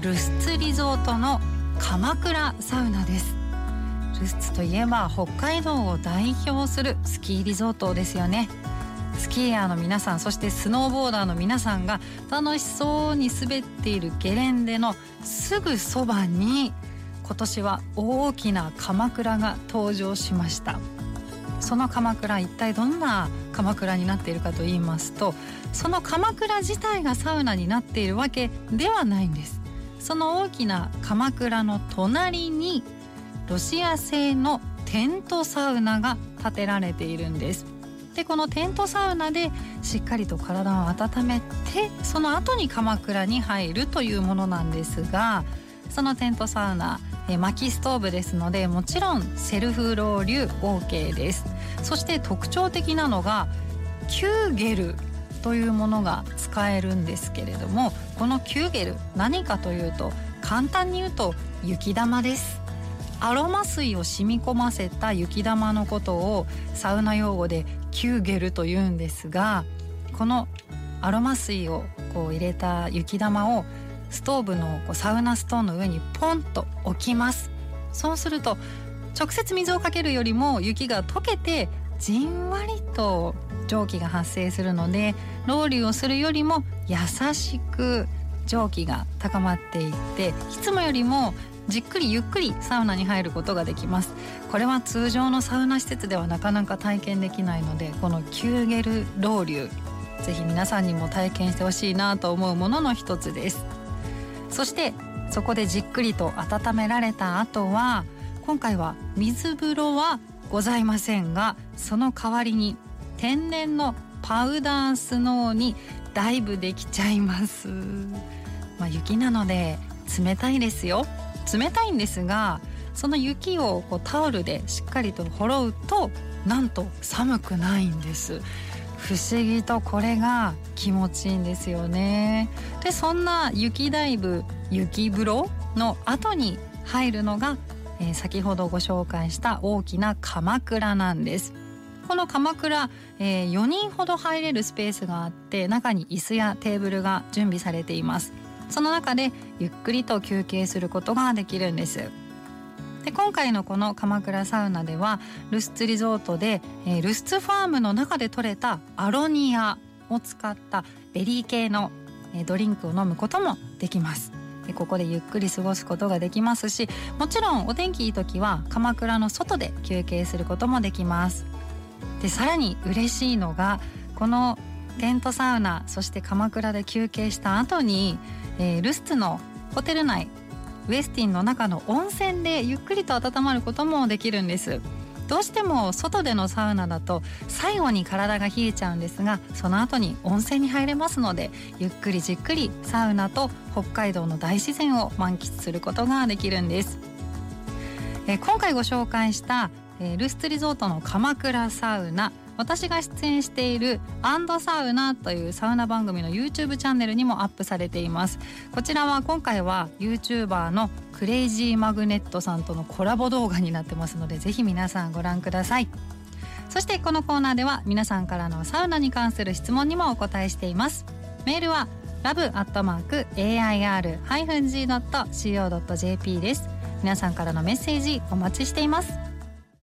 ルスツリゾートの鎌倉サウナです。ルスツといえば北海道を代表するスキーリゾートですよね。スキーヤーの皆さんそしてスノーボーダーの皆さんが楽しそうに滑っているゲレンデのすぐそばに今年は大きな鎌倉が登場しました。その鎌倉一体どんな鎌倉になっているかと言いますとその鎌倉自体がサウナになっているわけではないんです。その大きな鎌倉の隣にロシア製のテントサウナが建てられているんです。でこのテントサウナでしっかりと体を温めてその後に鎌倉に入るというものなんですがそのテントサウナえ薪ストーブですのでもちろんセルフロウリュ OK です。そして特徴的なのがキューゲルというものが使えるんですけれどもこのキューゲル何かというと簡単に言うと雪玉です。アロマ水を染み込ませた雪玉のことをサウナ用語でキューゲルと言うんですがこのアロマ水をこう入れた雪玉をストーブのこうサウナストーンの上にポンと置きます。そうすると直接水をかけるよりも雪が溶けてじんわりと蒸気が発生するのでロウリュをするよりも優しく蒸気が高まっていっていつもよりもじっくりゆっくりサウナに入ることができます。これは通常のサウナ施設ではなかなか体験できないのでこのキューゲルロウリュぜひ皆さんにも体験してほしいなと思うものの一つです。そしてそこでじっくりと温められた後は今回は水風呂はございませんがその代わりに天然のパウダースノーにダイブできちゃいます、まあ、雪なので冷たいですよ。冷たいんですがその雪をこうタオルでしっかりとほろうとなんと寒くないんです。不思議とこれが気持ちいいんですよね。でそんな雪ダイブ雪風呂の後に入るのが、えー、先ほどご紹介した大きな鎌倉なんです。この鎌倉、えー、4人ほど入れるスペースがあって中に椅子やテーブルが準備されています。その中でゆっくりと休憩することができるんです。で今回のこの鎌倉サウナではルスツリゾートで、えー、ルスツファームの中で採れたアロニアを使ったベリー系のドリンクを飲むこともできます。ここでゆっくり過ごすことができますしもちろんお天気いい時はかまくらの外で休憩することもできます。でさらに嬉しいのがこのテントサウナそしてかまくらで休憩した後に、えー、ルスツのホテル内ウエスティンの中の温泉でゆっくりと温まることもできるんです。どうしても外でのサウナだと最後に体が冷えちゃうんですがその後に温泉に入れますのでゆっくりじっくりサウナと北海道の大自然を満喫することができるんです。え今回ご紹介したえルスツリゾートの鎌倉サウナ。私が出演しているアンドサウナというサウナ番組の YouTube チャンネルにもアップされています。こちらは今回は YouTuber のクレイジーマグネットさんとのコラボ動画になってますのでぜひ皆さんご覧ください。そしてこのコーナーでは皆さんからのサウナに関する質問にもお答えしています。メールは love.air-g.co.jp です。皆さんからのメッセージお待ちしています。